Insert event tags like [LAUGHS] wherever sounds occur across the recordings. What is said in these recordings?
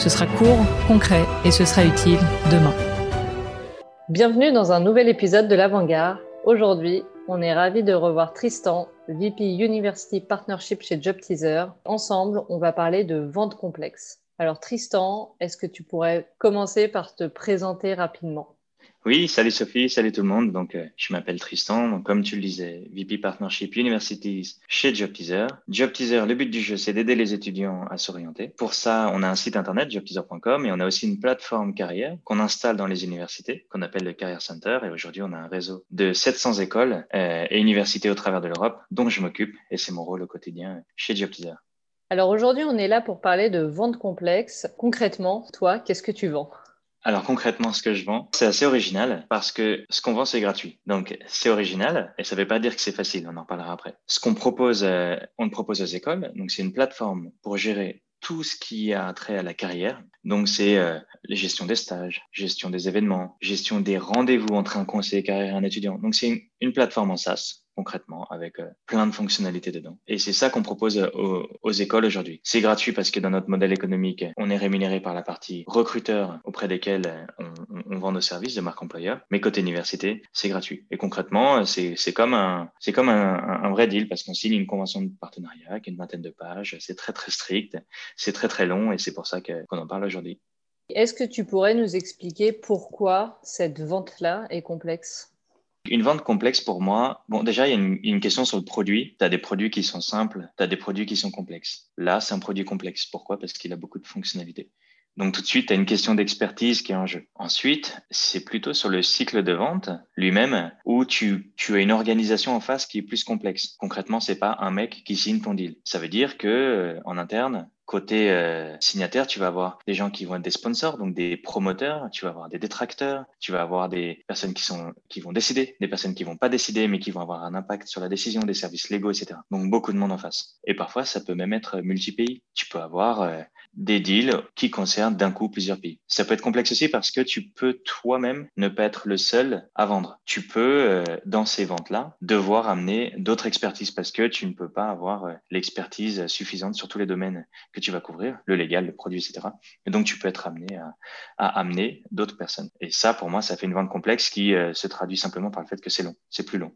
Ce sera court, concret et ce sera utile demain. Bienvenue dans un nouvel épisode de l'Avant-Garde. Aujourd'hui, on est ravi de revoir Tristan, VP University Partnership chez JobTeaser. Ensemble, on va parler de vente complexe. Alors Tristan, est-ce que tu pourrais commencer par te présenter rapidement? Oui, salut Sophie, salut tout le monde. Donc, euh, je m'appelle Tristan. Comme tu le disais, VP Partnership Universities chez JobTeaser. JobTeaser, le but du jeu, c'est d'aider les étudiants à s'orienter. Pour ça, on a un site internet, jobteaser.com, et on a aussi une plateforme carrière qu'on installe dans les universités, qu'on appelle le Career Center. Et aujourd'hui, on a un réseau de 700 écoles euh, et universités au travers de l'Europe, dont je m'occupe, et c'est mon rôle au quotidien chez JobTeaser. Alors aujourd'hui, on est là pour parler de vente complexe. Concrètement, toi, qu'est-ce que tu vends? Alors concrètement, ce que je vends, c'est assez original parce que ce qu'on vend, c'est gratuit. Donc c'est original et ça ne veut pas dire que c'est facile, on en parlera après. Ce qu'on propose, euh, on le propose aux écoles, donc c'est une plateforme pour gérer tout ce qui a trait à la carrière. Donc c'est euh, la gestion des stages, gestion des événements, gestion des rendez-vous entre un conseiller carrière et un étudiant. Donc c'est une, une plateforme en SaaS concrètement avec euh, plein de fonctionnalités dedans. Et c'est ça qu'on propose aux, écoles aujourd'hui. C'est gratuit parce que dans notre modèle économique, on est rémunéré par la partie recruteur auprès desquels euh, on, vend nos services de marque employeur. Mais côté université, c'est gratuit. Et concrètement, c'est comme un c'est comme un, vrai deal parce qu'on signe une convention de partenariat qui est une vingtaine de pages. C'est très très strict, c'est très très long et c'est pour ça qu'on en parle aujourd'hui. Est-ce que tu pourrais nous expliquer pourquoi cette vente-là est complexe? Une vente complexe pour moi, bon, déjà, il y a une, question sur le produit. Tu as des produits qui sont simples, tu as des produits qui sont complexes. Là, c'est un produit complexe. Pourquoi? Parce qu'il a beaucoup de fonctionnalités. Donc tout de suite, tu as une question d'expertise qui est en jeu. Ensuite, c'est plutôt sur le cycle de vente lui-même où tu, as une organisation en face qui est plus complexe. Concrètement, c'est pas un mec qui signe ton deal. Ça veut dire que euh, en interne, Côté euh, signataire, tu vas avoir des gens qui vont être des sponsors, donc des promoteurs, tu vas avoir des détracteurs, tu vas avoir des personnes qui sont qui vont décider, des personnes qui vont pas décider mais qui vont avoir un impact sur la décision, des services légaux, etc. Donc beaucoup de monde en face. Et parfois, ça peut même être multi-pays. Tu peux avoir euh, des deals qui concernent d'un coup plusieurs pays. Ça peut être complexe aussi parce que tu peux toi-même ne pas être le seul à vendre. Tu peux, euh, dans ces ventes-là, devoir amener d'autres expertises parce que tu ne peux pas avoir euh, l'expertise suffisante sur tous les domaines que tu vas couvrir, le légal, le produit, etc. Et donc, tu peux être amené à, à amener d'autres personnes. Et ça, pour moi, ça fait une vente complexe qui euh, se traduit simplement par le fait que c'est long, c'est plus long.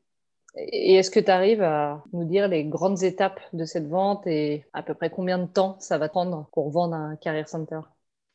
Et est-ce que tu arrives à nous dire les grandes étapes de cette vente et à peu près combien de temps ça va prendre pour vendre un Career Center?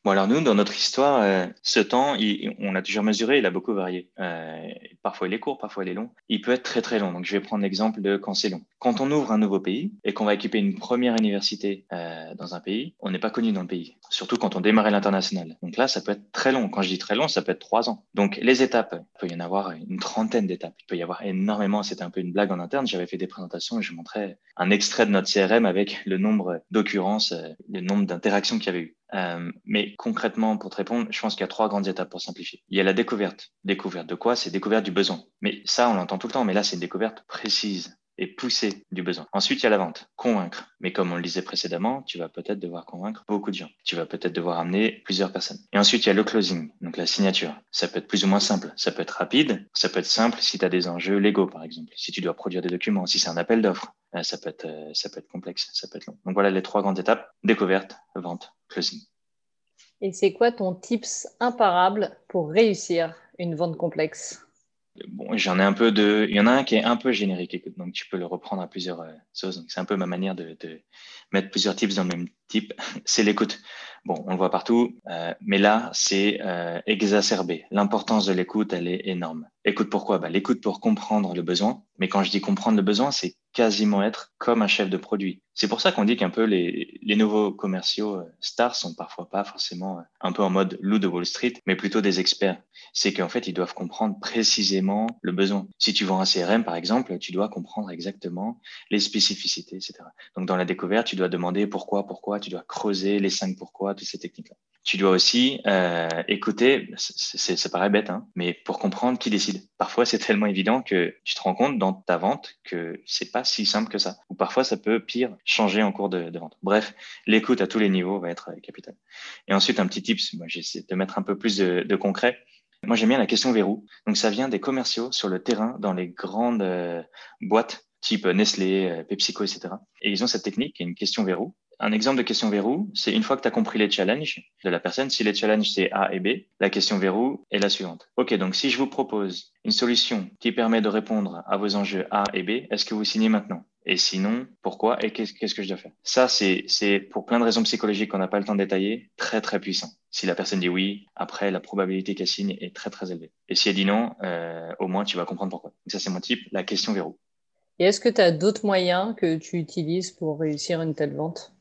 Bon, alors nous, dans notre histoire, euh, ce temps, on a toujours mesuré, il a beaucoup varié. Euh, parfois il est court, parfois il est long. Il peut être très très long. Donc je vais prendre l'exemple de quand c'est long. Quand on ouvre un nouveau pays et qu'on va équiper une première université euh, dans un pays, on n'est pas connu dans le pays. Surtout quand on démarre l'international. Donc là, ça peut être très long. Quand je dis très long, ça peut être trois ans. Donc les étapes, il peut y en avoir une trentaine d'étapes. Il peut y avoir énormément. C'était un peu une blague en interne. J'avais fait des présentations et je montrais un extrait de notre CRM avec le nombre d'occurrences, le nombre d'interactions qu'il y avait eu. Euh, mais concrètement, pour te répondre, je pense qu'il y a trois grandes étapes pour simplifier. Il y a la découverte. Découverte de quoi? C'est découverte du besoin. Mais ça, on l'entend tout le temps, mais là, c'est une découverte précise et poussée du besoin. Ensuite, il y a la vente, convaincre. Mais comme on le disait précédemment, tu vas peut-être devoir convaincre beaucoup de gens. Tu vas peut-être devoir amener plusieurs personnes. Et ensuite, il y a le closing, donc la signature. Ça peut être plus ou moins simple. Ça peut être rapide. Ça peut être simple si tu as des enjeux légaux, par exemple. Si tu dois produire des documents, si c'est un appel d'offres, euh, ça peut être, euh, ça peut être complexe, ça peut être long. Donc voilà les trois grandes étapes. Découverte, vente, Et c'est quoi ton tips imparable pour réussir une vente complexe? Bon, j'en ai un peu de. Il y en a un qui est un peu générique, donc tu peux le reprendre à plusieurs euh, choses. C'est un peu ma manière de, de, mettre plusieurs tips dans le même type. [LAUGHS] C'est l'écoute. Bon, on le voit partout, euh, mais là, c'est euh, exacerbé. L'importance de l'écoute, elle est énorme. Écoute pourquoi? Bah, L'écoute pour comprendre le besoin. Mais quand je dis comprendre le besoin, c'est quasiment être comme un chef de produit. C'est pour ça qu'on dit qu'un peu les, nouveaux commerciaux euh, stars sont parfois pas forcément euh, un peu en mode loup de Wall Street, mais plutôt des experts. C'est qu'en fait, ils doivent comprendre précisément le besoin. Si tu vends un CRM, par exemple, tu dois comprendre exactement les spécificités, etc. Donc, dans la découverte, tu dois demander pourquoi, pourquoi, tu dois creuser les cinq pourquoi, toutes ces techniques-là. Tu dois aussi euh, écouter, ça paraît bête, hein, mais pour comprendre qui décide. Parfois, c'est tellement évident que tu te rends compte dans ta vente que c'est pas si simple que ça. Ou parfois, ça peut pire changer en cours de, vente. Bref, l'écoute à tous les niveaux va être capitale. Et ensuite, un petit tips, moi j'essaie de mettre un peu plus de, concret. Moi, j'aime bien la question verrou. Donc, ça vient des commerciaux sur le terrain dans les grandes euh, boîtes type Nestlé, euh, PepsiCo, etc. Et ils ont cette technique, une question verrou. Un exemple de question verrou, c'est une fois que tu as compris les challenges de la personne, si les challenges c'est A et B, la question verrou est la suivante. OK, donc si je vous propose une solution qui permet de répondre à vos enjeux A et B, est-ce que vous signez maintenant? Et sinon, pourquoi et qu'est-ce que je dois faire? Ça, c'est pour plein de raisons psychologiques qu'on n'a pas le temps de détailler, très très puissant. Si la personne dit oui, après, la probabilité qu'elle signe est très très élevée. Et si elle dit non, euh, au moins tu vas comprendre pourquoi. Donc ça, c'est mon type, la question verrou. Et est-ce que tu as d'autres moyens que tu utilises pour réussir une telle vente?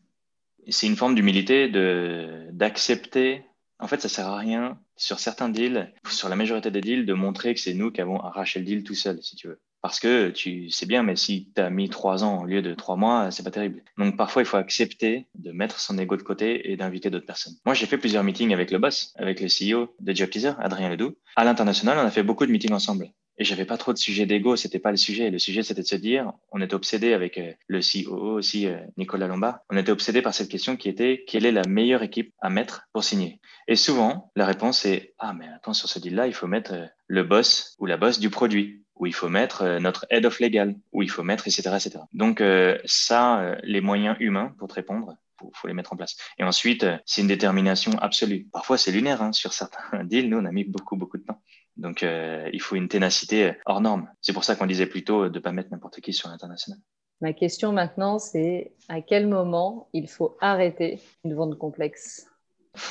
C'est une forme d'humilité de d'accepter. En fait, ça sert à rien sur certains deals, sur la majorité des deals, de montrer que c'est nous qui avons arraché le deal tout seul, si tu veux. Parce que tu sais bien, mais si tu as mis trois ans au lieu de trois mois, c'est pas terrible. Donc parfois, il faut accepter de mettre son ego de côté et d'inviter d'autres personnes. Moi, j'ai fait plusieurs meetings avec le boss, avec le CEO de Job Adrien Ledoux. À l'international, on a fait beaucoup de meetings ensemble. Et j'avais pas trop de sujet d'ego, c'était pas le sujet. Le sujet, c'était de se dire, on était obsédé avec euh, le COO aussi, euh, Nicolas Lombard, on était obsédé par cette question qui était, quelle est la meilleure équipe à mettre pour signer? Et souvent, la réponse est, ah, mais attends, sur ce deal-là, il faut mettre euh, le boss ou la boss du produit, ou il faut mettre notre head of legal, ou il faut mettre, etc., etc. Donc, ça, les moyens humains pour te répondre, faut, faut les mettre en place. Et ensuite, c'est une détermination absolue. Parfois, c'est lunaire. Hein, sur certains [LAUGHS] deals, nous, on a mis beaucoup, beaucoup de temps. Donc, euh, il faut une ténacité hors norme. C'est pour ça qu'on disait plutôt de ne pas mettre n'importe qui sur l'international. Ma question maintenant, c'est à quel moment il faut arrêter une vente complexe?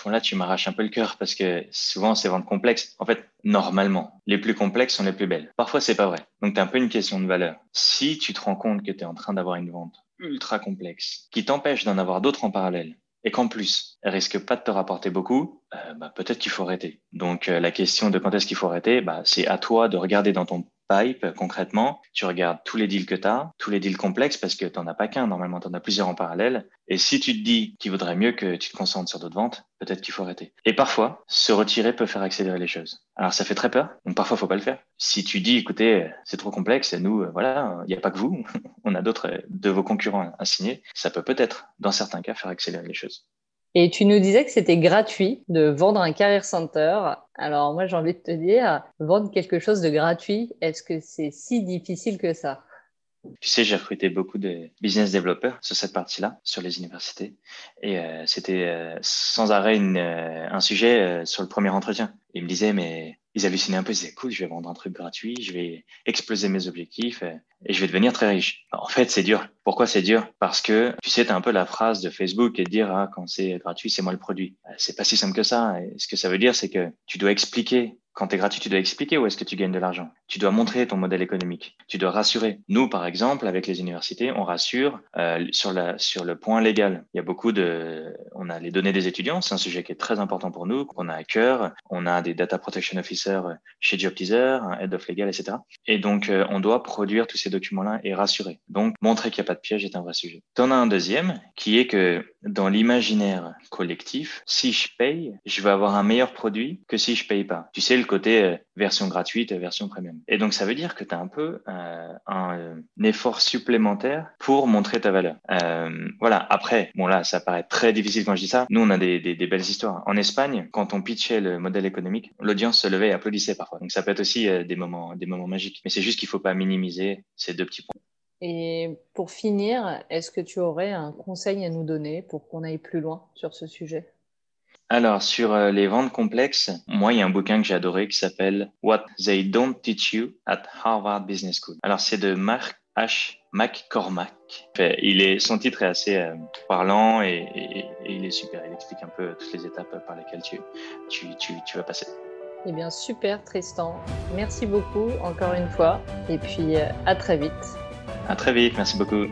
Là, tu m'arraches un peu le cœur parce que souvent, ces ventes complexes, en fait, normalement, les plus complexes sont les plus belles. Parfois, c'est pas vrai. Donc, tu un peu une question de valeur. Si tu te rends compte que tu es en train d'avoir une vente ultra complexe qui t'empêche d'en avoir d'autres en parallèle, et qu'en plus, elle risque pas de te rapporter beaucoup, euh, bah, peut-être qu'il faut arrêter. Donc euh, la question de quand est-ce qu'il faut arrêter, bah, c'est à toi de regarder dans ton pipe concrètement. Tu regardes tous les deals que tu as, tous les deals complexes parce que tu n'en as pas qu'un, normalement tu en as plusieurs en parallèle. Et si tu te dis qu'il vaudrait mieux que tu te concentres sur d'autres ventes, peut-être qu'il faut arrêter. Et parfois, se retirer peut faire accélérer les choses. Alors ça fait très peur, donc parfois faut pas le faire. Si tu dis, écoutez, c'est trop complexe, et nous, voilà, il n'y a pas que vous, [LAUGHS] on a d'autres de vos concurrents à signer, ça peut peut-être, dans certains cas, faire accélérer les choses. Et tu nous disais que c'était gratuit de vendre un Career Center. Alors moi, j'ai envie de te dire, vendre quelque chose de gratuit, est-ce que c'est si difficile que ça? Tu sais, j'ai recruté beaucoup de business développeurs sur cette partie-là, sur les universités. Et euh, c'était euh, sans arrêt euh, un sujet sur le premier entretien. Ils me disaient, mais ils hallucinaient un peu, ils disaient, écoute, je vais vendre un truc gratuit, je vais exploser mes objectifs et je vais devenir très riche. En fait, c'est dur. Pourquoi c'est dur? Parce que, tu sais, un peu la phrase de Facebook et de dire, ah, quand c'est gratuit, c'est moi le produit. C'est pas si simple que ça. Ce que ça veut dire, c'est que tu dois expliquer quand tu es gratuit, tu dois expliquer où est-ce que tu gagnes de l'argent. Tu dois montrer ton modèle économique. Tu dois rassurer. Nous, par exemple, avec les universités, on rassure euh, sur, la, sur le point légal. Il y a beaucoup de... On a les données des étudiants, c'est un sujet qui est très important pour nous, qu'on a à cœur. On a des data protection officers chez JobTeaser, un head of legal, etc. Et donc, euh, on doit produire tous ces documents-là et rassurer. Donc, montrer qu'il n'y a pas de piège est un vrai sujet. Tu en as un deuxième, qui est que dans l'imaginaire collectif, si je paye, je vais avoir un meilleur produit que si je paye pas. Tu sais, le côté euh, version gratuite, version premium. Et donc, ça veut dire que tu as un peu euh, un, euh, effort supplémentaire pour montrer ta valeur. voilà. Après, bon là, ça paraît très difficile quand je dis ça. Nous, on a des, belles histoires. En Espagne, quand on pitchait le modèle économique, l'audience se levait et applaudissait parfois. Donc, ça peut être aussi des moments, des moments magiques. Mais c'est juste qu'il faut pas minimiser ces deux petits points. Et pour finir, est-ce que tu aurais un conseil à nous donner pour qu'on aille plus loin sur ce sujet? Alors, sur euh, les ventes complexes, moi, il y a un bouquin que j'ai adoré qui s'appelle What They Don't Teach You at Harvard Business School. Alors, c'est de Mark H. McCormack. Il est, son titre est assez euh, parlant et, il est super. Il explique un peu toutes les étapes par lesquelles tu, tu, tu, tu vas passer. Eh bien, super, Tristan. Merci beaucoup encore une fois. Et puis, euh, à très vite. À très vite. Merci beaucoup.